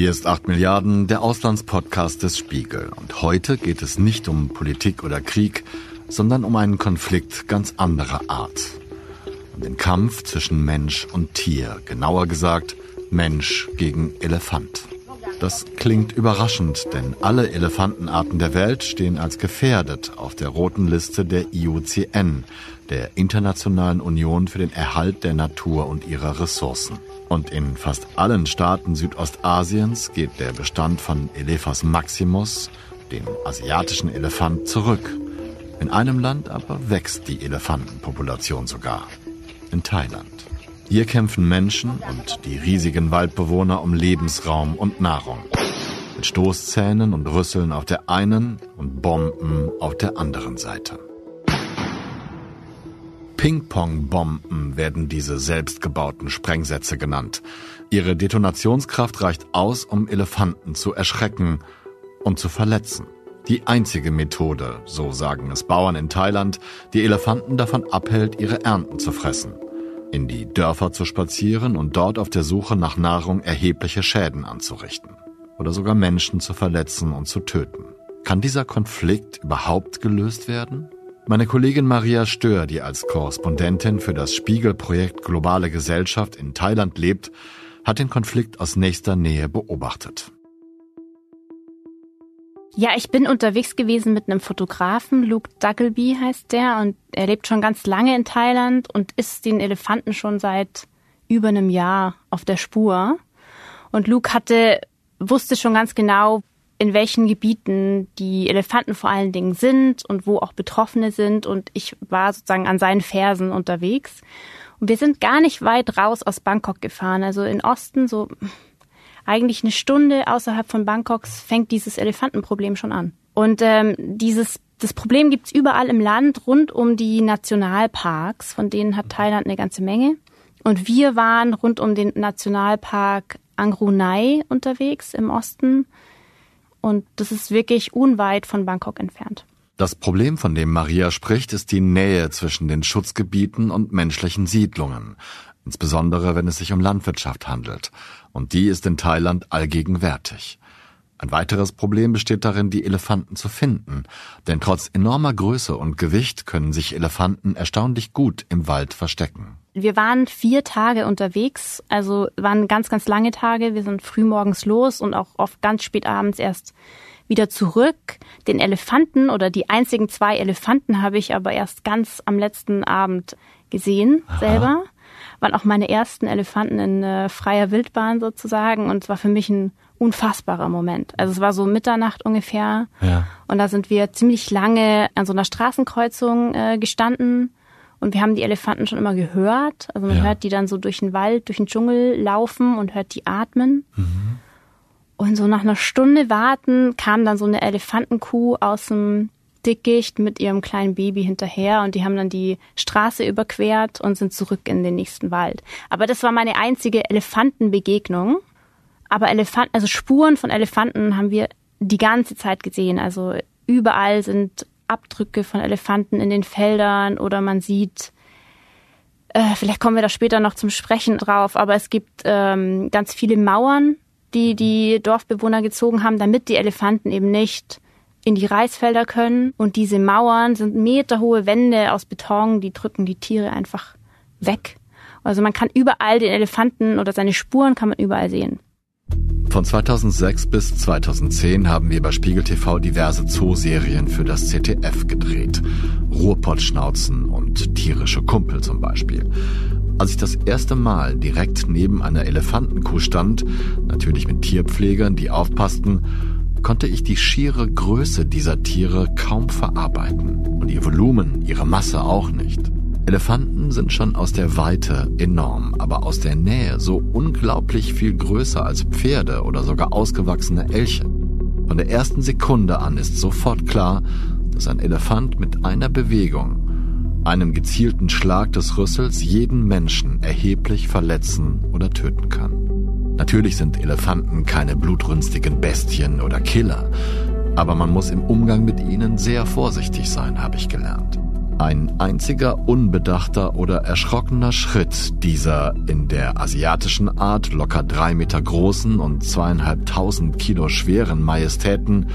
Hier ist 8 Milliarden, der Auslandspodcast des Spiegel. Und heute geht es nicht um Politik oder Krieg, sondern um einen Konflikt ganz anderer Art. Um den Kampf zwischen Mensch und Tier, genauer gesagt Mensch gegen Elefant. Das klingt überraschend, denn alle Elefantenarten der Welt stehen als gefährdet auf der roten Liste der IUCN, der Internationalen Union für den Erhalt der Natur und ihrer Ressourcen. Und in fast allen Staaten Südostasiens geht der Bestand von Elephas maximus, dem asiatischen Elefant, zurück. In einem Land aber wächst die Elefantenpopulation sogar. In Thailand. Hier kämpfen Menschen und die riesigen Waldbewohner um Lebensraum und Nahrung. Mit Stoßzähnen und Rüsseln auf der einen und Bomben auf der anderen Seite. Ping-Pong-Bomben werden diese selbstgebauten Sprengsätze genannt. Ihre Detonationskraft reicht aus, um Elefanten zu erschrecken und zu verletzen. Die einzige Methode, so sagen es Bauern in Thailand, die Elefanten davon abhält, ihre Ernten zu fressen in die Dörfer zu spazieren und dort auf der Suche nach Nahrung erhebliche Schäden anzurichten oder sogar Menschen zu verletzen und zu töten. Kann dieser Konflikt überhaupt gelöst werden? Meine Kollegin Maria Stör, die als Korrespondentin für das Spiegelprojekt Globale Gesellschaft in Thailand lebt, hat den Konflikt aus nächster Nähe beobachtet. Ja, ich bin unterwegs gewesen mit einem Fotografen, Luke Duggleby heißt der, und er lebt schon ganz lange in Thailand und ist den Elefanten schon seit über einem Jahr auf der Spur. Und Luke hatte, wusste schon ganz genau, in welchen Gebieten die Elefanten vor allen Dingen sind und wo auch Betroffene sind. Und ich war sozusagen an seinen Fersen unterwegs. Und wir sind gar nicht weit raus aus Bangkok gefahren, also in Osten, so eigentlich eine Stunde außerhalb von Bangkoks fängt dieses Elefantenproblem schon an. Und ähm, dieses das Problem gibt's überall im Land rund um die Nationalparks, von denen hat Thailand eine ganze Menge. Und wir waren rund um den Nationalpark Angru Nai unterwegs im Osten. Und das ist wirklich unweit von Bangkok entfernt. Das Problem, von dem Maria spricht, ist die Nähe zwischen den Schutzgebieten und menschlichen Siedlungen, insbesondere wenn es sich um Landwirtschaft handelt und die ist in Thailand allgegenwärtig. Ein weiteres Problem besteht darin, die Elefanten zu finden, denn trotz enormer Größe und Gewicht können sich Elefanten erstaunlich gut im Wald verstecken. Wir waren vier Tage unterwegs, also waren ganz, ganz lange Tage. Wir sind frühmorgens los und auch oft ganz spät abends erst wieder zurück. Den Elefanten oder die einzigen zwei Elefanten habe ich aber erst ganz am letzten Abend gesehen Aha. Waren auch meine ersten Elefanten in äh, freier Wildbahn sozusagen und es war für mich ein unfassbarer Moment. Also es war so Mitternacht ungefähr ja. und da sind wir ziemlich lange an so einer Straßenkreuzung äh, gestanden und wir haben die Elefanten schon immer gehört. Also man ja. hört die dann so durch den Wald, durch den Dschungel laufen und hört die atmen. Mhm. Und so nach einer Stunde warten kam dann so eine Elefantenkuh aus dem Dickicht mit ihrem kleinen Baby hinterher und die haben dann die Straße überquert und sind zurück in den nächsten Wald. Aber das war meine einzige Elefantenbegegnung. Aber Elefanten, also Spuren von Elefanten haben wir die ganze Zeit gesehen. Also überall sind Abdrücke von Elefanten in den Feldern oder man sieht, äh, vielleicht kommen wir da später noch zum Sprechen drauf, aber es gibt ähm, ganz viele Mauern, die die Dorfbewohner gezogen haben, damit die Elefanten eben nicht in die Reisfelder können. Und diese Mauern sind meterhohe Wände aus Beton, die drücken die Tiere einfach weg. Also man kann überall den Elefanten oder seine Spuren kann man überall sehen. Von 2006 bis 2010 haben wir bei Spiegel TV diverse Zooserien für das ZDF gedreht. Ruhrpottschnauzen und tierische Kumpel zum Beispiel. Als ich das erste Mal direkt neben einer Elefantenkuh stand, natürlich mit Tierpflegern, die aufpassten, konnte ich die schiere Größe dieser Tiere kaum verarbeiten und ihr Volumen, ihre Masse auch nicht. Elefanten sind schon aus der Weite enorm, aber aus der Nähe so unglaublich viel größer als Pferde oder sogar ausgewachsene Elche. Von der ersten Sekunde an ist sofort klar, dass ein Elefant mit einer Bewegung, einem gezielten Schlag des Rüssels jeden Menschen erheblich verletzen oder töten kann. Natürlich sind Elefanten keine blutrünstigen Bestien oder Killer, aber man muss im Umgang mit ihnen sehr vorsichtig sein, habe ich gelernt. Ein einziger unbedachter oder erschrockener Schritt dieser in der asiatischen Art locker drei Meter großen und zweieinhalbtausend Kilo schweren Majestäten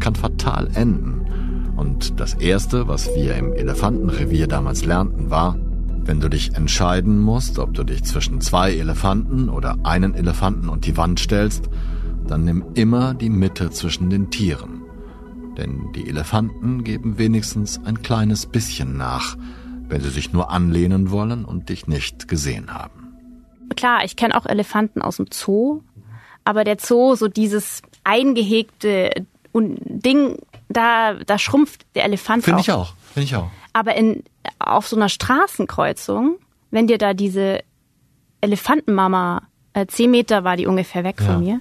kann fatal enden. Und das Erste, was wir im Elefantenrevier damals lernten, war, wenn du dich entscheiden musst, ob du dich zwischen zwei Elefanten oder einen Elefanten und die Wand stellst, dann nimm immer die Mitte zwischen den Tieren denn die Elefanten geben wenigstens ein kleines bisschen nach, wenn sie sich nur anlehnen wollen und dich nicht gesehen haben. Klar, ich kenne auch Elefanten aus dem Zoo, aber der Zoo, so dieses eingehegte Ding, da, da schrumpft der Elefant Finde ich auch, finde ich auch. Aber in, auf so einer Straßenkreuzung, wenn dir da diese Elefantenmama, äh, zehn Meter war die ungefähr weg ja. von mir,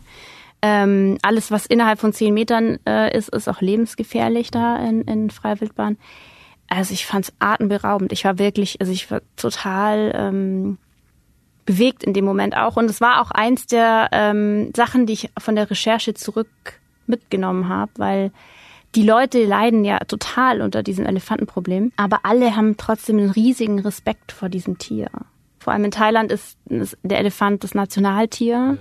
ähm, alles, was innerhalb von zehn Metern äh, ist, ist auch lebensgefährlich da in, in Freiwildbahn. Also ich fand es atemberaubend. Ich war wirklich, also ich war total ähm, bewegt in dem Moment auch. Und es war auch eins der ähm, Sachen, die ich von der Recherche zurück mitgenommen habe, weil die Leute leiden ja total unter diesem Elefantenproblem, aber alle haben trotzdem einen riesigen Respekt vor diesem Tier. Vor allem in Thailand ist, ist der Elefant das Nationaltier. Ja.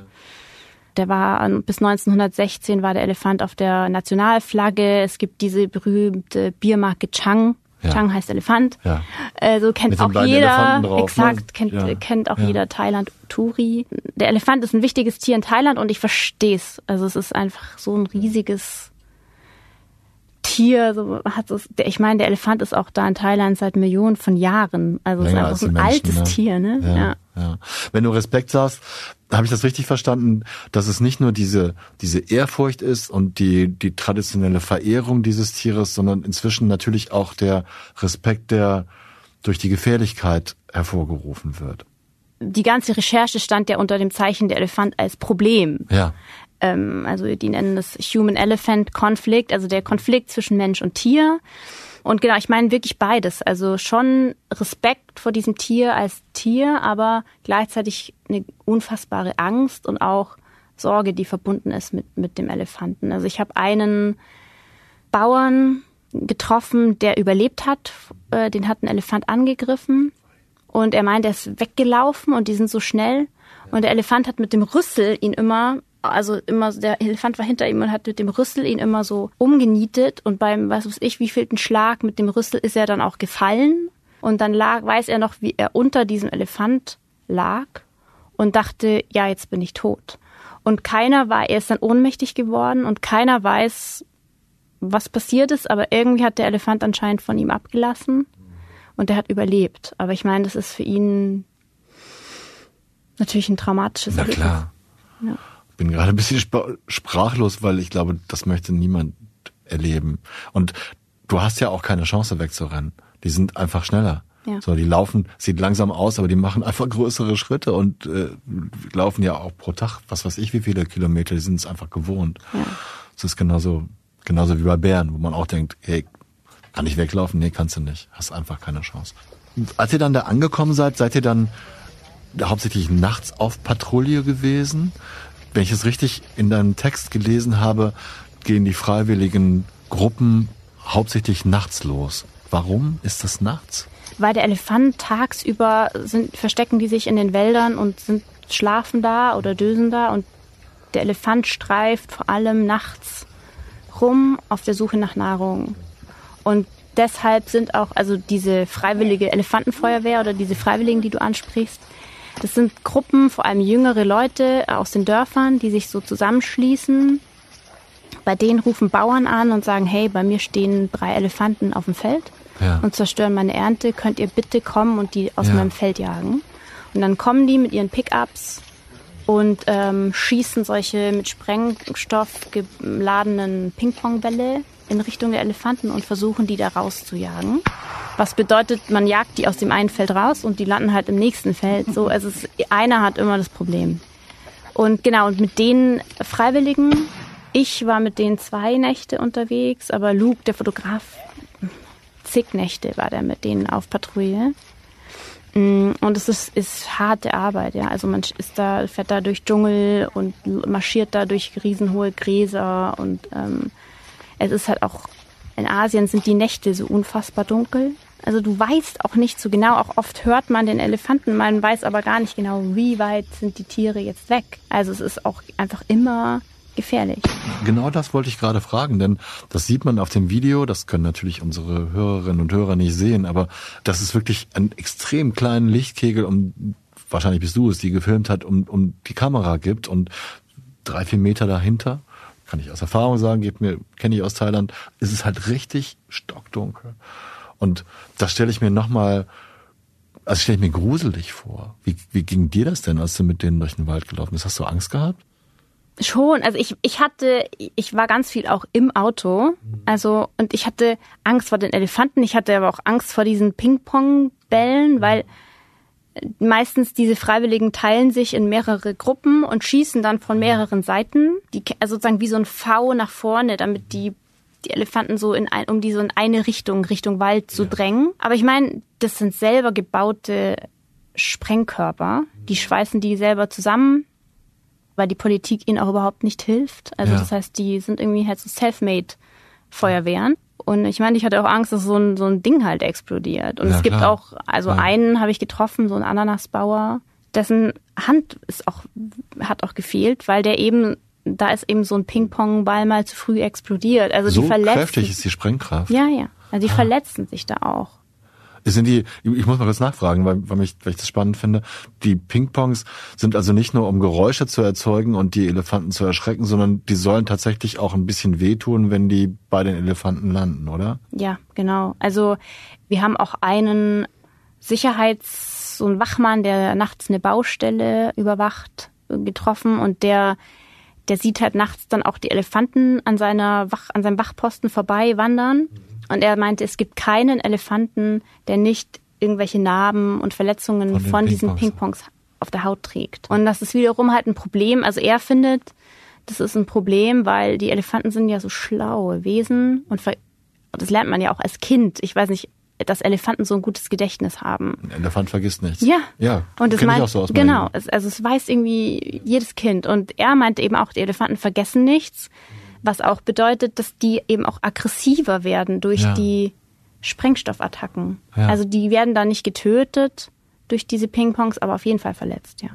Der war bis 1916 war der Elefant auf der Nationalflagge. Es gibt diese berühmte Biermarke Chang. Ja. Chang heißt Elefant. Ja. Äh, so kennt auch jeder. Drauf, ne? exakt, ne? kennt, ja. kennt auch ja. jeder Thailand Turi. Der Elefant ist ein wichtiges Tier in Thailand und ich verstehe es. Also es ist einfach so ein riesiges Tier, so hat es, ich meine, der Elefant ist auch da in Thailand seit Millionen von Jahren. Also es ist einfach so ein Menschen, altes ne? Tier, ne? Ja, ja. ja. Wenn du Respekt sagst, habe ich das richtig verstanden, dass es nicht nur diese, diese Ehrfurcht ist und die, die traditionelle Verehrung dieses Tieres, sondern inzwischen natürlich auch der Respekt, der durch die Gefährlichkeit hervorgerufen wird. Die ganze Recherche stand ja unter dem Zeichen der Elefant als Problem. Ja. Ähm, also die nennen das Human-Elephant-Konflikt, also der Konflikt zwischen Mensch und Tier. Und genau, ich meine wirklich beides. Also schon Respekt vor diesem Tier als Tier, aber gleichzeitig eine unfassbare Angst und auch Sorge, die verbunden ist mit, mit dem Elefanten. Also ich habe einen Bauern getroffen, der überlebt hat. Äh, den hat ein Elefant angegriffen. Und er meint, er ist weggelaufen und die sind so schnell. Und der Elefant hat mit dem Rüssel ihn immer also immer, der Elefant war hinter ihm und hat mit dem Rüssel ihn immer so umgenietet und beim, was weiß ich, wievielten Schlag mit dem Rüssel ist er dann auch gefallen und dann lag, weiß er noch, wie er unter diesem Elefant lag und dachte, ja, jetzt bin ich tot. Und keiner war, er ist dann ohnmächtig geworden und keiner weiß, was passiert ist, aber irgendwie hat der Elefant anscheinend von ihm abgelassen und er hat überlebt. Aber ich meine, das ist für ihn natürlich ein traumatisches Na Erlebnis. Klar. Ja bin gerade ein bisschen sprachlos, weil ich glaube, das möchte niemand erleben. Und du hast ja auch keine Chance wegzurennen. Die sind einfach schneller. Ja. So, die laufen, sieht langsam aus, aber die machen einfach größere Schritte und äh, laufen ja auch pro Tag, was weiß ich, wie viele Kilometer, die sind es einfach gewohnt. Ja. Das ist genauso, genauso wie bei Bären, wo man auch denkt, hey, kann ich weglaufen? Nee, kannst du nicht. Hast einfach keine Chance. Als ihr dann da angekommen seid, seid ihr dann hauptsächlich nachts auf Patrouille gewesen? Wenn ich es richtig in deinem Text gelesen habe, gehen die freiwilligen Gruppen hauptsächlich nachts los. Warum ist das nachts? Weil der Elefant tagsüber sind, verstecken die sich in den Wäldern und sind schlafen da oder dösen da und der Elefant streift vor allem nachts rum auf der Suche nach Nahrung. Und deshalb sind auch also diese freiwillige Elefantenfeuerwehr oder diese Freiwilligen, die du ansprichst, das sind Gruppen, vor allem jüngere Leute aus den Dörfern, die sich so zusammenschließen. Bei denen rufen Bauern an und sagen, hey, bei mir stehen drei Elefanten auf dem Feld ja. und zerstören meine Ernte. Könnt ihr bitte kommen und die aus ja. meinem Feld jagen? Und dann kommen die mit ihren Pickups und ähm, schießen solche mit Sprengstoff geladenen Ping-Pong-Bälle in Richtung der Elefanten und versuchen, die da rauszujagen. Was bedeutet, man jagt die aus dem einen Feld raus und die landen halt im nächsten Feld. So, also es, einer hat immer das Problem. Und genau, und mit den Freiwilligen, ich war mit denen zwei Nächte unterwegs, aber Luke, der Fotograf, zig Nächte war der mit denen auf Patrouille. Mm, und es ist, ist harte Arbeit, ja. Also man ist da, fährt da durch Dschungel und marschiert da durch riesenhohe Gräser und ähm, es ist halt auch in Asien sind die Nächte so unfassbar dunkel. Also du weißt auch nicht so genau, auch oft hört man den Elefanten, man weiß aber gar nicht genau, wie weit sind die Tiere jetzt weg. Also es ist auch einfach immer gefährlich. Genau das wollte ich gerade fragen, denn das sieht man auf dem Video, das können natürlich unsere Hörerinnen und Hörer nicht sehen, aber das ist wirklich ein extrem kleinen Lichtkegel, um wahrscheinlich bist du es, die gefilmt hat, um, um die Kamera gibt und drei, vier Meter dahinter, kann ich aus Erfahrung sagen, geht mir, kenne ich aus Thailand, ist es halt richtig stockdunkel. Und das stelle ich mir nochmal, also stelle ich mir gruselig vor. Wie, wie ging dir das denn, als du mit denen durch den Wald gelaufen bist? Hast du Angst gehabt? Schon, also ich, ich hatte, ich war ganz viel auch im Auto, also und ich hatte Angst vor den Elefanten, ich hatte aber auch Angst vor diesen Ping-Pong-Bällen, weil meistens diese Freiwilligen teilen sich in mehrere Gruppen und schießen dann von mehreren Seiten, die, also sozusagen wie so ein V nach vorne, damit die die Elefanten so in ein, um die so in eine Richtung, Richtung Wald zu ja. drängen. Aber ich meine, das sind selber gebaute Sprengkörper. Die schweißen die selber zusammen, weil die Politik ihnen auch überhaupt nicht hilft. Also ja. das heißt, die sind irgendwie halt so self-made Feuerwehren. Und ich meine, ich hatte auch Angst, dass so ein, so ein Ding halt explodiert. Und ja, es gibt klar. auch, also ja. einen habe ich getroffen, so einen Ananasbauer, dessen Hand ist auch, hat auch gefehlt, weil der eben, da ist eben so ein Ping-Pong-Ball mal zu früh explodiert. Also so die verletzen. kräftig ist die Sprengkraft. Ja, ja. Also die ah. verletzen sich da auch. Sind die, ich muss mal kurz nachfragen, weil, weil, ich, weil ich das spannend finde. Die Ping-Pongs sind also nicht nur, um Geräusche zu erzeugen und die Elefanten zu erschrecken, sondern die sollen tatsächlich auch ein bisschen wehtun, wenn die bei den Elefanten landen, oder? Ja, genau. Also wir haben auch einen Sicherheits-, so einen Wachmann, der nachts eine Baustelle überwacht, getroffen und der der sieht halt nachts dann auch die Elefanten an seiner Wach, an seinem Wachposten vorbei wandern. Und er meinte, es gibt keinen Elefanten, der nicht irgendwelche Narben und Verletzungen von, von diesen Pingpongs auf der Haut trägt. Und das ist wiederum halt ein Problem. Also er findet, das ist ein Problem, weil die Elefanten sind ja so schlaue Wesen und das lernt man ja auch als Kind. Ich weiß nicht, dass Elefanten so ein gutes Gedächtnis haben. Ein Elefant vergisst nichts. Ja. Ja. Und es meint, so genau, es, also es weiß irgendwie jedes Kind. Und er meint eben auch, die Elefanten vergessen nichts was auch bedeutet, dass die eben auch aggressiver werden durch ja. die Sprengstoffattacken. Ja. Also die werden da nicht getötet durch diese Ping-Pongs, aber auf jeden Fall verletzt, ja.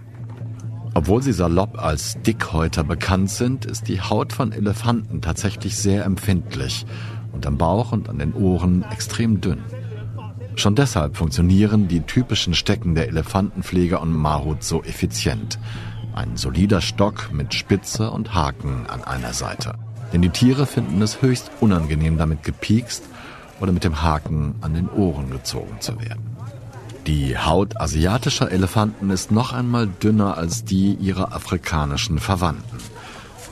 Obwohl sie salopp als Dickhäuter bekannt sind, ist die Haut von Elefanten tatsächlich sehr empfindlich und am Bauch und an den Ohren extrem dünn. Schon deshalb funktionieren die typischen Stecken der Elefantenpfleger und Mahut so effizient. Ein solider Stock mit Spitze und Haken an einer Seite. Denn die Tiere finden es höchst unangenehm, damit gepiekst oder mit dem Haken an den Ohren gezogen zu werden. Die Haut asiatischer Elefanten ist noch einmal dünner als die ihrer afrikanischen Verwandten.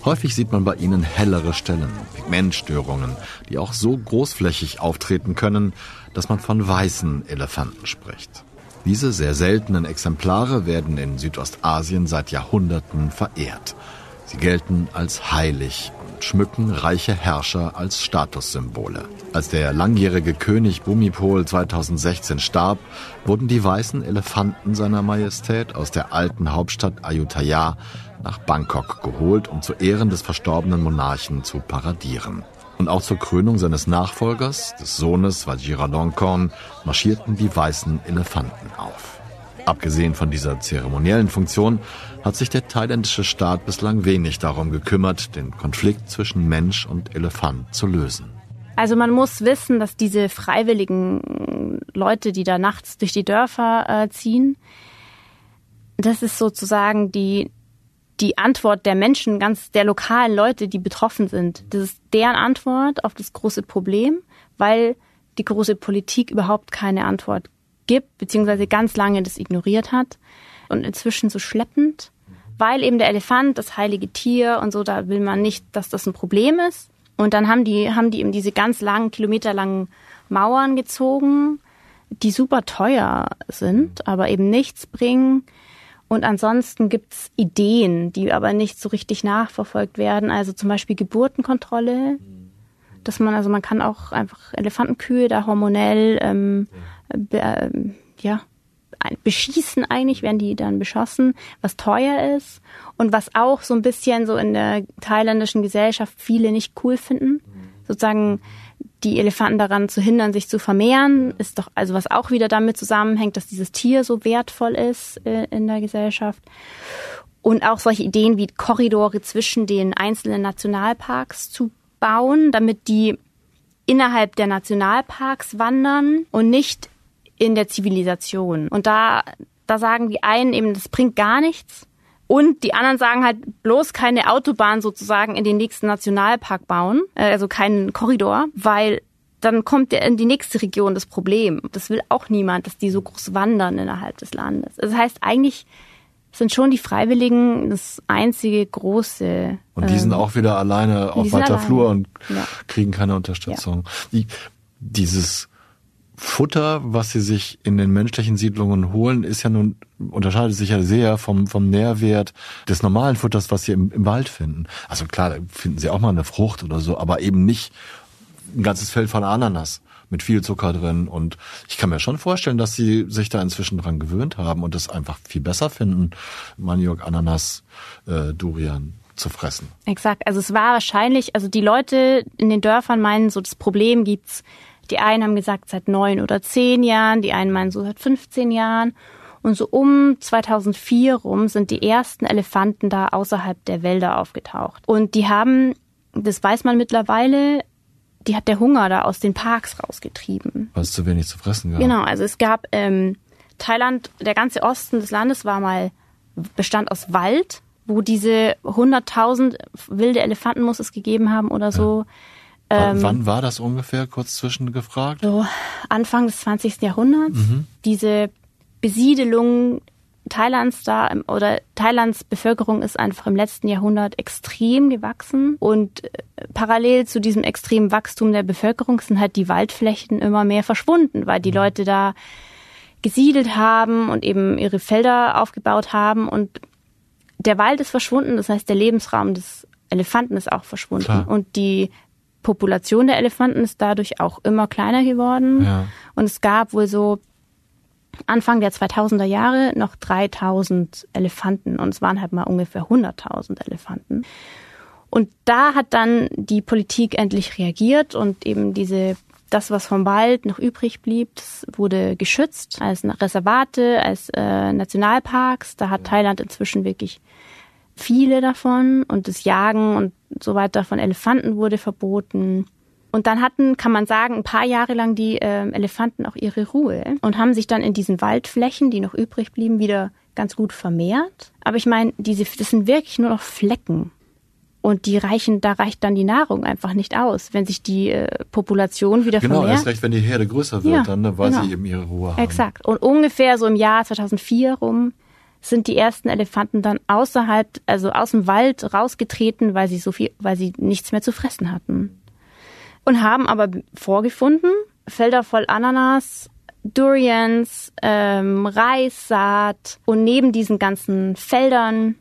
Häufig sieht man bei ihnen hellere Stellen, Pigmentstörungen, die auch so großflächig auftreten können, dass man von weißen Elefanten spricht. Diese sehr seltenen Exemplare werden in Südostasien seit Jahrhunderten verehrt. Sie gelten als heilig schmücken reiche Herrscher als Statussymbole. Als der langjährige König Bumipol 2016 starb, wurden die weißen Elefanten seiner Majestät aus der alten Hauptstadt Ayutthaya nach Bangkok geholt, um zu Ehren des verstorbenen Monarchen zu paradieren. Und auch zur Krönung seines Nachfolgers, des Sohnes Vajiralongkorn, marschierten die weißen Elefanten auf. Abgesehen von dieser zeremoniellen Funktion hat sich der thailändische Staat bislang wenig darum gekümmert, den Konflikt zwischen Mensch und Elefant zu lösen. Also man muss wissen, dass diese freiwilligen Leute, die da nachts durch die Dörfer äh, ziehen, das ist sozusagen die, die Antwort der Menschen, ganz der lokalen Leute, die betroffen sind. Das ist deren Antwort auf das große Problem, weil die große Politik überhaupt keine Antwort gibt, beziehungsweise ganz lange das ignoriert hat und inzwischen so schleppend, weil eben der Elefant, das heilige Tier und so, da will man nicht, dass das ein Problem ist. Und dann haben die, haben die eben diese ganz langen, kilometerlangen Mauern gezogen, die super teuer sind, aber eben nichts bringen. Und ansonsten gibt's Ideen, die aber nicht so richtig nachverfolgt werden. Also zum Beispiel Geburtenkontrolle, dass man, also man kann auch einfach Elefantenkühe da hormonell ähm, äh, ja, beschießen eigentlich, werden die dann beschossen, was teuer ist und was auch so ein bisschen so in der thailändischen Gesellschaft viele nicht cool finden. Sozusagen die Elefanten daran zu hindern, sich zu vermehren, ist doch, also was auch wieder damit zusammenhängt, dass dieses Tier so wertvoll ist äh, in der Gesellschaft. Und auch solche Ideen wie Korridore zwischen den einzelnen Nationalparks zu bauen, damit die innerhalb der Nationalparks wandern und nicht in der Zivilisation. Und da, da sagen die einen eben, das bringt gar nichts. Und die anderen sagen halt bloß keine Autobahn sozusagen in den nächsten Nationalpark bauen, äh, also keinen Korridor, weil dann kommt in die nächste Region das Problem. Das will auch niemand, dass die so groß wandern innerhalb des Landes. Das heißt, eigentlich sind schon die Freiwilligen das einzige große. Und die sind ähm, auch wieder alleine auf weiter Flur und ja. kriegen keine Unterstützung. Ja. Die, dieses Futter, was sie sich in den menschlichen Siedlungen holen, ist ja nun, unterscheidet sich ja sehr vom, vom Nährwert des normalen Futters, was sie im, im Wald finden. Also klar, finden sie auch mal eine Frucht oder so, aber eben nicht ein ganzes Feld von Ananas mit viel Zucker drin. Und ich kann mir schon vorstellen, dass sie sich da inzwischen dran gewöhnt haben und es einfach viel besser finden, Maniok, Ananas, äh, Durian zu fressen. Exakt. Also es war wahrscheinlich, also die Leute in den Dörfern meinen, so das Problem gibt's die einen haben gesagt seit neun oder zehn Jahren, die einen meinen so seit 15 Jahren. Und so um 2004 rum sind die ersten Elefanten da außerhalb der Wälder aufgetaucht. Und die haben, das weiß man mittlerweile, die hat der Hunger da aus den Parks rausgetrieben. Weil es zu wenig zu fressen gab. Genau, also es gab ähm, Thailand, der ganze Osten des Landes war mal, bestand aus Wald, wo diese 100.000 wilde Elefanten muss es gegeben haben oder so. Ja ähm, Wann war das ungefähr, kurz zwischengefragt? So Anfang des 20. Jahrhunderts. Mhm. Diese Besiedelung Thailands da oder Thailands Bevölkerung ist einfach im letzten Jahrhundert extrem gewachsen und äh, parallel zu diesem extremen Wachstum der Bevölkerung sind halt die Waldflächen immer mehr verschwunden, weil die mhm. Leute da gesiedelt haben und eben ihre Felder aufgebaut haben und der Wald ist verschwunden, das heißt der Lebensraum des Elefanten ist auch verschwunden Klar. und die Population der Elefanten ist dadurch auch immer kleiner geworden. Ja. Und es gab wohl so Anfang der 2000er Jahre noch 3000 Elefanten und es waren halt mal ungefähr 100.000 Elefanten. Und da hat dann die Politik endlich reagiert und eben diese das, was vom Wald noch übrig blieb, wurde geschützt als Reservate, als äh, Nationalparks. Da hat Thailand inzwischen wirklich viele davon und das Jagen und so weiter von Elefanten wurde verboten. Und dann hatten, kann man sagen, ein paar Jahre lang die äh, Elefanten auch ihre Ruhe und haben sich dann in diesen Waldflächen, die noch übrig blieben, wieder ganz gut vermehrt. Aber ich meine, diese, das sind wirklich nur noch Flecken. Und die reichen, da reicht dann die Nahrung einfach nicht aus, wenn sich die äh, Population wieder genau, vermehrt. Genau, erst recht, wenn die Herde größer wird, ja, dann, ne, weil genau. sie eben ihre Ruhe haben. Exakt. Und ungefähr so im Jahr 2004 rum sind die ersten Elefanten dann außerhalb, also aus dem Wald rausgetreten, weil sie so viel, weil sie nichts mehr zu fressen hatten. Und haben aber vorgefunden, Felder voll Ananas, Durians, ähm, Reissaat und neben diesen ganzen Feldern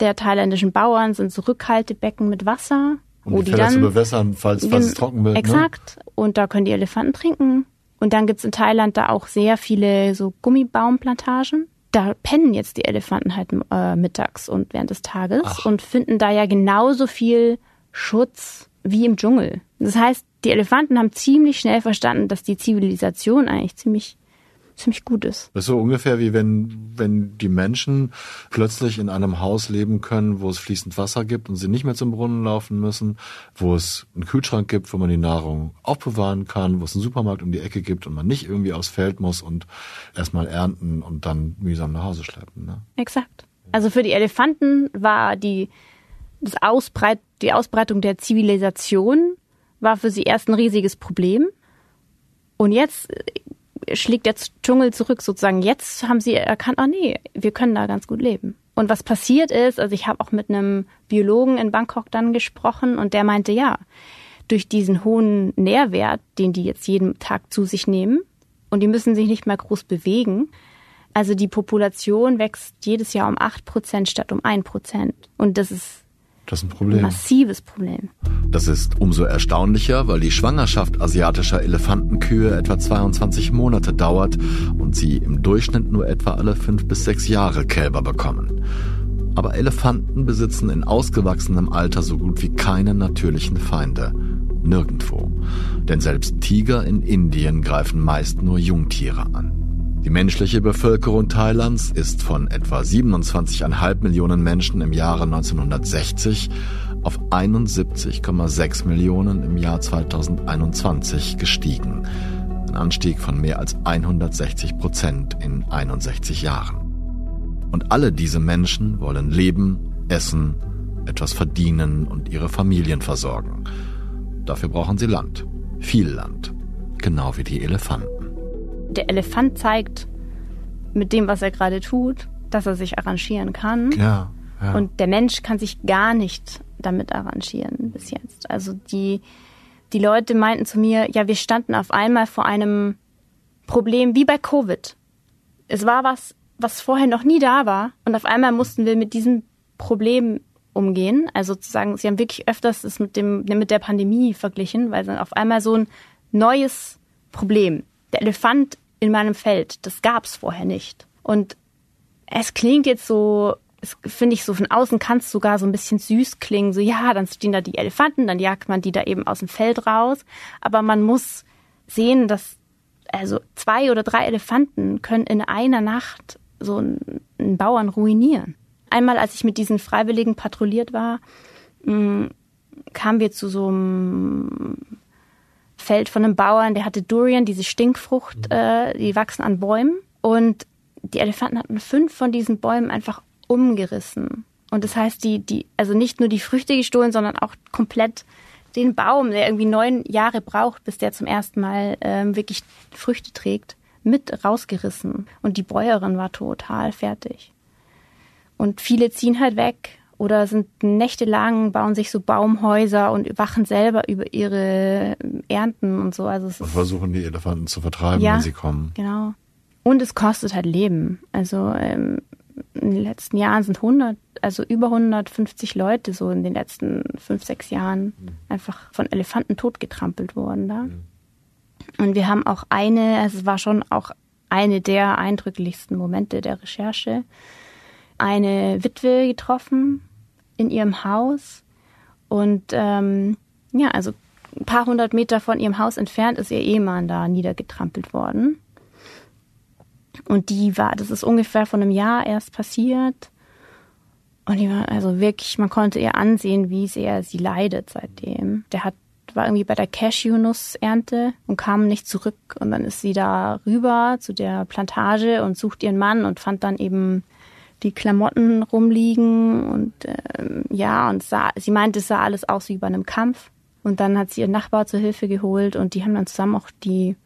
der thailändischen Bauern sind so Rückhaltebecken mit Wasser. Um wo die, die Felder dann, zu bewässern, falls, falls es trocken wird. Ne? Exakt. Ne? Und da können die Elefanten trinken. Und dann gibt's in Thailand da auch sehr viele so Gummibaumplantagen da pennen jetzt die Elefanten halt äh, mittags und während des Tages Ach. und finden da ja genauso viel Schutz wie im Dschungel. Das heißt, die Elefanten haben ziemlich schnell verstanden, dass die Zivilisation eigentlich ziemlich ziemlich gut ist. Das ist so ungefähr wie wenn, wenn die Menschen plötzlich in einem Haus leben können, wo es fließend Wasser gibt und sie nicht mehr zum Brunnen laufen müssen, wo es einen Kühlschrank gibt, wo man die Nahrung aufbewahren kann, wo es einen Supermarkt um die Ecke gibt und man nicht irgendwie aufs Feld muss und erstmal ernten und dann mühsam nach Hause schleppen. Ne? Exakt. Also für die Elefanten war die, das Ausbreit, die Ausbreitung der Zivilisation war für sie erst ein riesiges Problem. Und jetzt schlägt der Dschungel zurück sozusagen. Jetzt haben sie erkannt, oh nee, wir können da ganz gut leben. Und was passiert ist, also ich habe auch mit einem Biologen in Bangkok dann gesprochen und der meinte, ja, durch diesen hohen Nährwert, den die jetzt jeden Tag zu sich nehmen und die müssen sich nicht mehr groß bewegen, also die Population wächst jedes Jahr um acht Prozent statt um ein Prozent. Und das ist das ist ein Problem. Massives Problem. Das ist umso erstaunlicher, weil die Schwangerschaft asiatischer Elefantenkühe etwa 22 Monate dauert und sie im Durchschnitt nur etwa alle fünf bis sechs Jahre Kälber bekommen. Aber Elefanten besitzen in ausgewachsenem Alter so gut wie keine natürlichen Feinde. Nirgendwo. Denn selbst Tiger in Indien greifen meist nur Jungtiere an. Die menschliche Bevölkerung Thailands ist von etwa 27,5 Millionen Menschen im Jahre 1960 auf 71,6 Millionen im Jahr 2021 gestiegen. Ein Anstieg von mehr als 160 Prozent in 61 Jahren. Und alle diese Menschen wollen leben, essen, etwas verdienen und ihre Familien versorgen. Dafür brauchen sie Land. Viel Land. Genau wie die Elefanten. Der Elefant zeigt mit dem, was er gerade tut, dass er sich arrangieren kann. Ja, ja. Und der Mensch kann sich gar nicht damit arrangieren bis jetzt. Also die, die Leute meinten zu mir, ja, wir standen auf einmal vor einem Problem wie bei Covid. Es war was, was vorher noch nie da war. Und auf einmal mussten wir mit diesem Problem umgehen. Also sozusagen, sie haben wirklich öfters das mit dem, mit der Pandemie verglichen, weil dann auf einmal so ein neues Problem. Der Elefant in meinem Feld, das gab es vorher nicht. Und es klingt jetzt so, finde ich so von außen kann es sogar so ein bisschen süß klingen. So, ja, dann stehen da die Elefanten, dann jagt man die da eben aus dem Feld raus. Aber man muss sehen, dass also zwei oder drei Elefanten können in einer Nacht so einen, einen Bauern ruinieren. Einmal, als ich mit diesen Freiwilligen patrouilliert war, mm, kamen wir zu so einem Feld von einem Bauern, der hatte Durian, diese Stinkfrucht, mhm. äh, die wachsen an Bäumen. Und die Elefanten hatten fünf von diesen Bäumen einfach umgerissen. Und das heißt, die, die, also nicht nur die Früchte gestohlen, sondern auch komplett den Baum, der irgendwie neun Jahre braucht, bis der zum ersten Mal ähm, wirklich Früchte trägt, mit rausgerissen. Und die Bäuerin war total fertig. Und viele ziehen halt weg oder sind nächtelang, bauen sich so Baumhäuser und wachen selber über ihre Ernten und so. Also und versuchen die Elefanten zu vertreiben, ja, wenn sie kommen. Genau. Und es kostet halt Leben. Also ähm, in den letzten Jahren sind 100, also über 150 Leute so in den letzten fünf, sechs Jahren mhm. einfach von Elefanten totgetrampelt worden da. Mhm. Und wir haben auch eine, also es war schon auch eine der eindrücklichsten Momente der Recherche eine Witwe getroffen in ihrem Haus und ähm, ja, also ein paar hundert Meter von ihrem Haus entfernt ist ihr Ehemann da niedergetrampelt worden. Und die war, das ist ungefähr von einem Jahr erst passiert. Und die war also wirklich, man konnte ihr ansehen, wie sehr sie leidet seitdem. Der hat war irgendwie bei der Cashew-Nussernte und kam nicht zurück. Und dann ist sie da rüber zu der Plantage und sucht ihren Mann und fand dann eben die Klamotten rumliegen und ähm, ja, und sah, sie meinte, es sah alles aus wie bei einem Kampf. Und dann hat sie ihren Nachbar zur Hilfe geholt und die haben dann zusammen auch die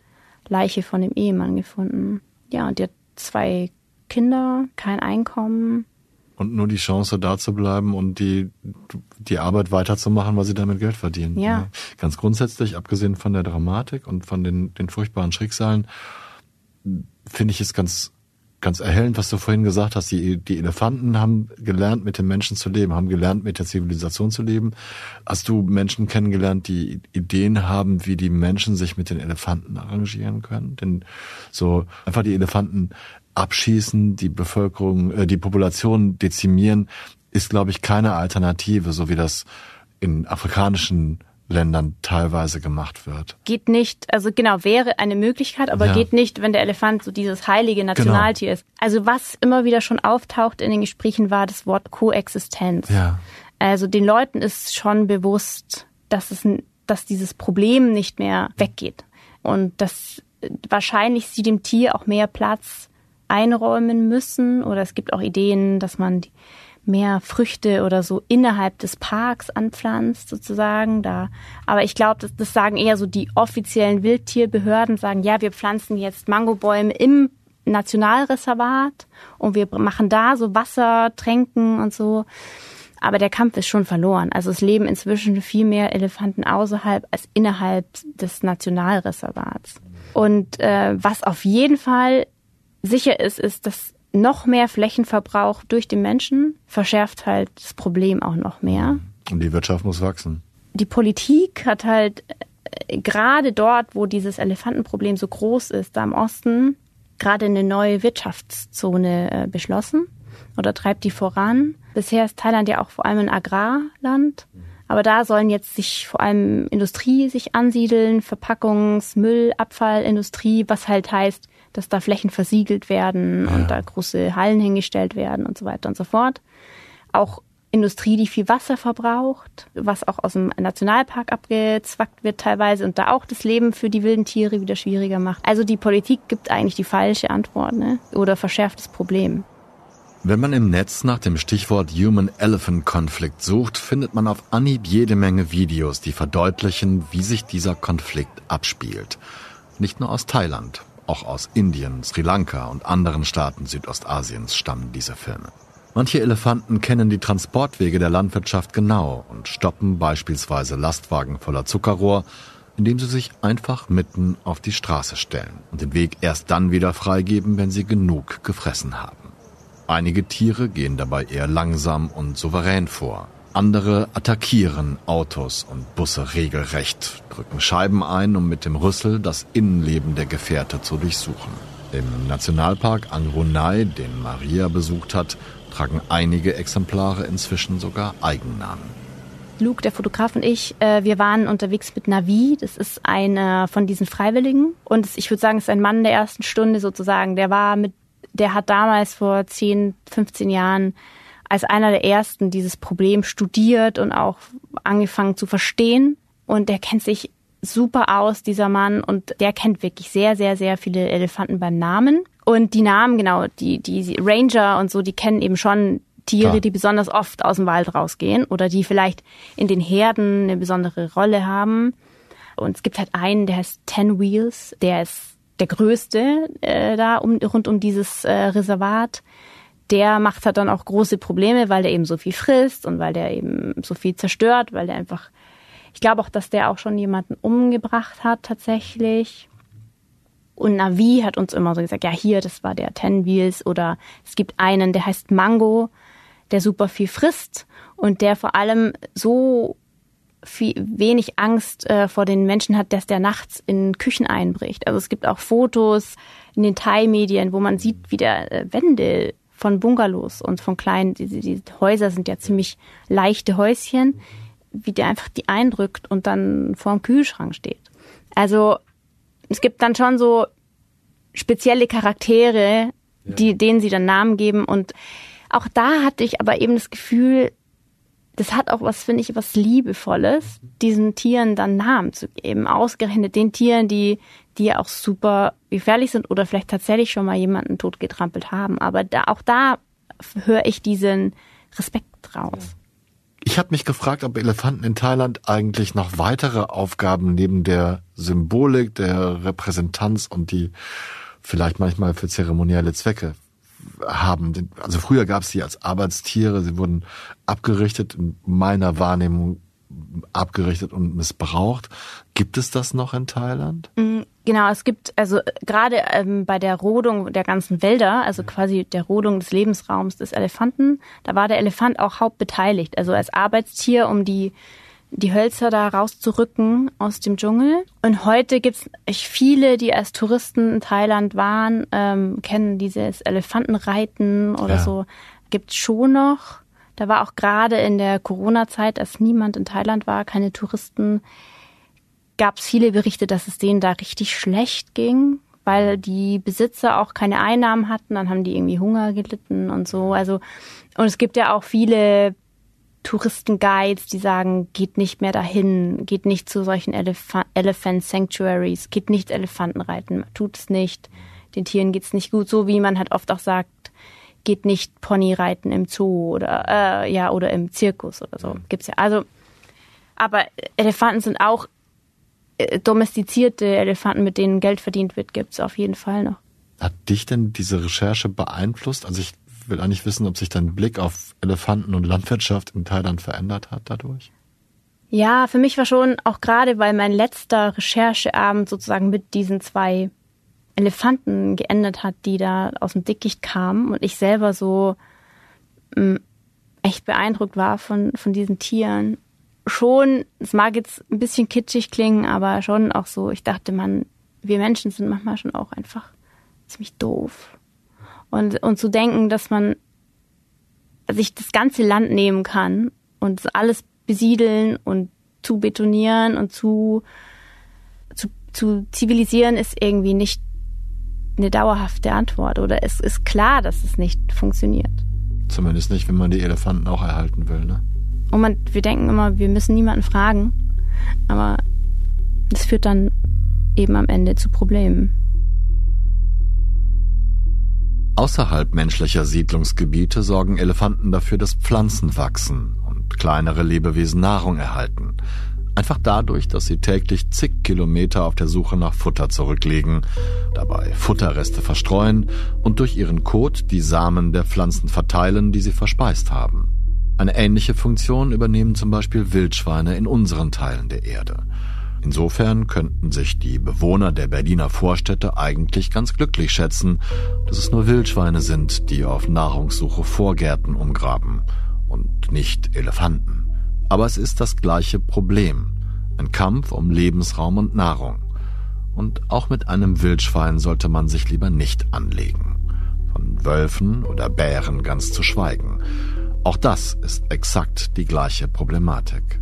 Leiche von dem Ehemann gefunden. Ja, und die hat zwei Kinder, kein Einkommen. Und nur die Chance, da zu bleiben und die, die Arbeit weiterzumachen, weil sie damit Geld verdienen. Ja. ja. Ganz grundsätzlich, abgesehen von der Dramatik und von den, den furchtbaren Schicksalen, finde ich es ganz ganz erhellend, was du vorhin gesagt hast. Die, die Elefanten haben gelernt, mit den Menschen zu leben, haben gelernt, mit der Zivilisation zu leben. Hast du Menschen kennengelernt, die Ideen haben, wie die Menschen sich mit den Elefanten arrangieren können? Denn so einfach die Elefanten abschießen, die Bevölkerung, äh, die Population dezimieren, ist, glaube ich, keine Alternative, so wie das in afrikanischen Ländern teilweise gemacht wird. Geht nicht, also genau, wäre eine Möglichkeit, aber ja. geht nicht, wenn der Elefant so dieses heilige Nationaltier genau. ist. Also was immer wieder schon auftaucht in den Gesprächen war das Wort Koexistenz. Ja. Also den Leuten ist schon bewusst, dass es, dass dieses Problem nicht mehr weggeht und dass wahrscheinlich sie dem Tier auch mehr Platz einräumen müssen oder es gibt auch Ideen, dass man die mehr Früchte oder so innerhalb des Parks anpflanzt, sozusagen. Da, aber ich glaube, das, das sagen eher so die offiziellen Wildtierbehörden, sagen, ja, wir pflanzen jetzt Mangobäume im Nationalreservat und wir machen da so Wasser, Tränken und so. Aber der Kampf ist schon verloren. Also es leben inzwischen viel mehr Elefanten außerhalb als innerhalb des Nationalreservats. Und äh, was auf jeden Fall sicher ist, ist, dass noch mehr Flächenverbrauch durch den Menschen verschärft halt das Problem auch noch mehr. Und die Wirtschaft muss wachsen. Die Politik hat halt äh, gerade dort, wo dieses Elefantenproblem so groß ist, da im Osten, gerade eine neue Wirtschaftszone äh, beschlossen oder treibt die voran. Bisher ist Thailand ja auch vor allem ein Agrarland. Aber da sollen jetzt sich vor allem Industrie sich ansiedeln, Verpackungs-, Müll-, Abfallindustrie, was halt heißt, dass da Flächen versiegelt werden ja. und da große Hallen hingestellt werden und so weiter und so fort. Auch Industrie, die viel Wasser verbraucht, was auch aus dem Nationalpark abgezwackt wird teilweise und da auch das Leben für die wilden Tiere wieder schwieriger macht. Also die Politik gibt eigentlich die falsche Antwort ne? oder verschärft das Problem. Wenn man im Netz nach dem Stichwort Human-Elephant-Konflikt sucht, findet man auf Anhieb jede Menge Videos, die verdeutlichen, wie sich dieser Konflikt abspielt. Nicht nur aus Thailand, auch aus Indien, Sri Lanka und anderen Staaten Südostasiens stammen diese Filme. Manche Elefanten kennen die Transportwege der Landwirtschaft genau und stoppen beispielsweise Lastwagen voller Zuckerrohr, indem sie sich einfach mitten auf die Straße stellen und den Weg erst dann wieder freigeben, wenn sie genug gefressen haben. Einige Tiere gehen dabei eher langsam und souverän vor. Andere attackieren Autos und Busse regelrecht, drücken Scheiben ein, um mit dem Rüssel das Innenleben der Gefährte zu durchsuchen. Im Nationalpark Angrunai, den Maria besucht hat, tragen einige Exemplare inzwischen sogar Eigennamen. Luke, der Fotograf und ich, äh, wir waren unterwegs mit Navi. Das ist einer von diesen Freiwilligen. Und ich würde sagen, es ist ein Mann der ersten Stunde sozusagen. Der war mit der hat damals vor 10, 15 Jahren als einer der ersten dieses Problem studiert und auch angefangen zu verstehen. Und der kennt sich super aus, dieser Mann, und der kennt wirklich sehr, sehr, sehr viele Elefanten beim Namen. Und die Namen, genau, die, die Ranger und so, die kennen eben schon Tiere, Klar. die besonders oft aus dem Wald rausgehen oder die vielleicht in den Herden eine besondere Rolle haben. Und es gibt halt einen, der heißt Ten Wheels, der ist der größte äh, da um, rund um dieses äh, Reservat. Der macht halt dann auch große Probleme, weil der eben so viel frisst und weil der eben so viel zerstört, weil der einfach, ich glaube auch, dass der auch schon jemanden umgebracht hat tatsächlich. Und Navi hat uns immer so gesagt, ja hier, das war der Ten Wheels oder es gibt einen, der heißt Mango, der super viel frisst und der vor allem so viel, wenig Angst äh, vor den Menschen hat, dass der nachts in Küchen einbricht. Also es gibt auch Fotos in den Thai-Medien, wo man sieht, wie der äh, Wände von Bungalows und von kleinen, diese, diese Häuser sind ja ziemlich leichte Häuschen, wie der einfach die eindrückt und dann vor dem Kühlschrank steht. Also es gibt dann schon so spezielle Charaktere, die, denen sie dann Namen geben und auch da hatte ich aber eben das Gefühl, das hat auch was, finde ich, was Liebevolles, diesen Tieren dann Namen zu geben. Ausgerechnet den Tieren, die, die auch super gefährlich sind oder vielleicht tatsächlich schon mal jemanden totgetrampelt haben. Aber da, auch da höre ich diesen Respekt raus. Ich habe mich gefragt, ob Elefanten in Thailand eigentlich noch weitere Aufgaben neben der Symbolik, der Repräsentanz und die vielleicht manchmal für zeremonielle Zwecke haben. Also früher gab es die als Arbeitstiere, sie wurden abgerichtet, in meiner Wahrnehmung abgerichtet und missbraucht. Gibt es das noch in Thailand? Mm, genau, es gibt also äh, gerade ähm, bei der Rodung der ganzen Wälder, also quasi der Rodung des Lebensraums des Elefanten, da war der Elefant auch hauptbeteiligt, also als Arbeitstier, um die die Hölzer da rauszurücken aus dem Dschungel. Und heute gibt es viele, die als Touristen in Thailand waren, ähm, kennen dieses Elefantenreiten oder ja. so. Gibt schon noch. Da war auch gerade in der Corona-Zeit, als niemand in Thailand war, keine Touristen, gab es viele Berichte, dass es denen da richtig schlecht ging, weil die Besitzer auch keine Einnahmen hatten. Dann haben die irgendwie Hunger gelitten und so. Also und es gibt ja auch viele Touristenguides, die sagen, geht nicht mehr dahin, geht nicht zu solchen Elef Elephant Sanctuaries, geht nicht Elefantenreiten, tut es nicht. Den Tieren geht's nicht gut, so wie man halt oft auch sagt, geht nicht Ponyreiten im Zoo oder äh, ja oder im Zirkus oder so. Gibt's ja. Also, aber Elefanten sind auch äh, domestizierte Elefanten, mit denen Geld verdient wird, gibt's auf jeden Fall noch. Hat dich denn diese Recherche beeinflusst? Also ich will eigentlich wissen, ob sich dein Blick auf Elefanten und Landwirtschaft in Thailand verändert hat dadurch. Ja, für mich war schon auch gerade, weil mein letzter Rechercheabend sozusagen mit diesen zwei Elefanten geendet hat, die da aus dem Dickicht kamen und ich selber so mm, echt beeindruckt war von, von diesen Tieren. Schon, es mag jetzt ein bisschen kitschig klingen, aber schon auch so, ich dachte, man, wir Menschen sind manchmal schon auch einfach ziemlich doof. Und, und zu denken, dass man sich das ganze Land nehmen kann und alles besiedeln und zu betonieren und zu, zu, zu zivilisieren ist irgendwie nicht eine dauerhafte Antwort oder es ist klar, dass es nicht funktioniert. Zumindest nicht, wenn man die Elefanten auch erhalten will, ne? Und man, wir denken immer, wir müssen niemanden fragen, aber das führt dann eben am Ende zu Problemen. Außerhalb menschlicher Siedlungsgebiete sorgen Elefanten dafür, dass Pflanzen wachsen und kleinere Lebewesen Nahrung erhalten. Einfach dadurch, dass sie täglich zig Kilometer auf der Suche nach Futter zurücklegen, dabei Futterreste verstreuen und durch ihren Kot die Samen der Pflanzen verteilen, die sie verspeist haben. Eine ähnliche Funktion übernehmen zum Beispiel Wildschweine in unseren Teilen der Erde. Insofern könnten sich die Bewohner der Berliner Vorstädte eigentlich ganz glücklich schätzen, dass es nur Wildschweine sind, die auf Nahrungssuche Vorgärten umgraben und nicht Elefanten. Aber es ist das gleiche Problem. Ein Kampf um Lebensraum und Nahrung. Und auch mit einem Wildschwein sollte man sich lieber nicht anlegen. Von Wölfen oder Bären ganz zu schweigen. Auch das ist exakt die gleiche Problematik.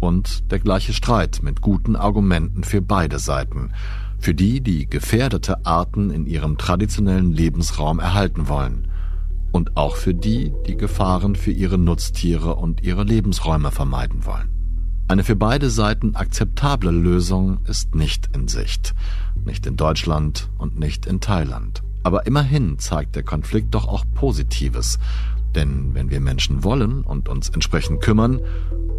Und der gleiche Streit mit guten Argumenten für beide Seiten, für die, die gefährdete Arten in ihrem traditionellen Lebensraum erhalten wollen, und auch für die, die Gefahren für ihre Nutztiere und ihre Lebensräume vermeiden wollen. Eine für beide Seiten akzeptable Lösung ist nicht in Sicht, nicht in Deutschland und nicht in Thailand. Aber immerhin zeigt der Konflikt doch auch Positives, denn wenn wir Menschen wollen und uns entsprechend kümmern,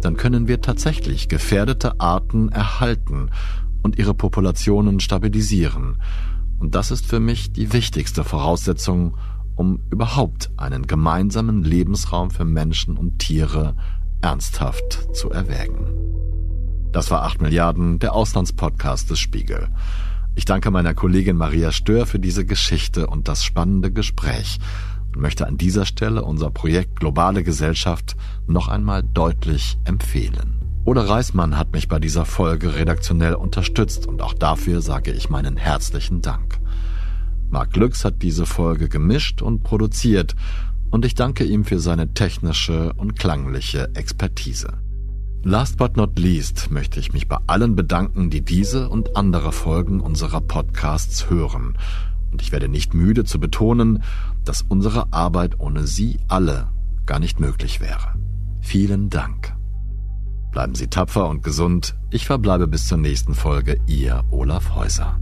dann können wir tatsächlich gefährdete Arten erhalten und ihre Populationen stabilisieren. Und das ist für mich die wichtigste Voraussetzung, um überhaupt einen gemeinsamen Lebensraum für Menschen und Tiere ernsthaft zu erwägen. Das war 8 Milliarden, der Auslandspodcast des Spiegel. Ich danke meiner Kollegin Maria Stör für diese Geschichte und das spannende Gespräch und möchte an dieser Stelle unser Projekt Globale Gesellschaft noch einmal deutlich empfehlen. Oder Reismann hat mich bei dieser Folge redaktionell unterstützt und auch dafür sage ich meinen herzlichen Dank. Marc Lüx hat diese Folge gemischt und produziert und ich danke ihm für seine technische und klangliche Expertise. Last but not least möchte ich mich bei allen bedanken, die diese und andere Folgen unserer Podcasts hören. Und ich werde nicht müde zu betonen, dass unsere Arbeit ohne Sie alle gar nicht möglich wäre. Vielen Dank. Bleiben Sie tapfer und gesund. Ich verbleibe bis zur nächsten Folge. Ihr Olaf Häuser.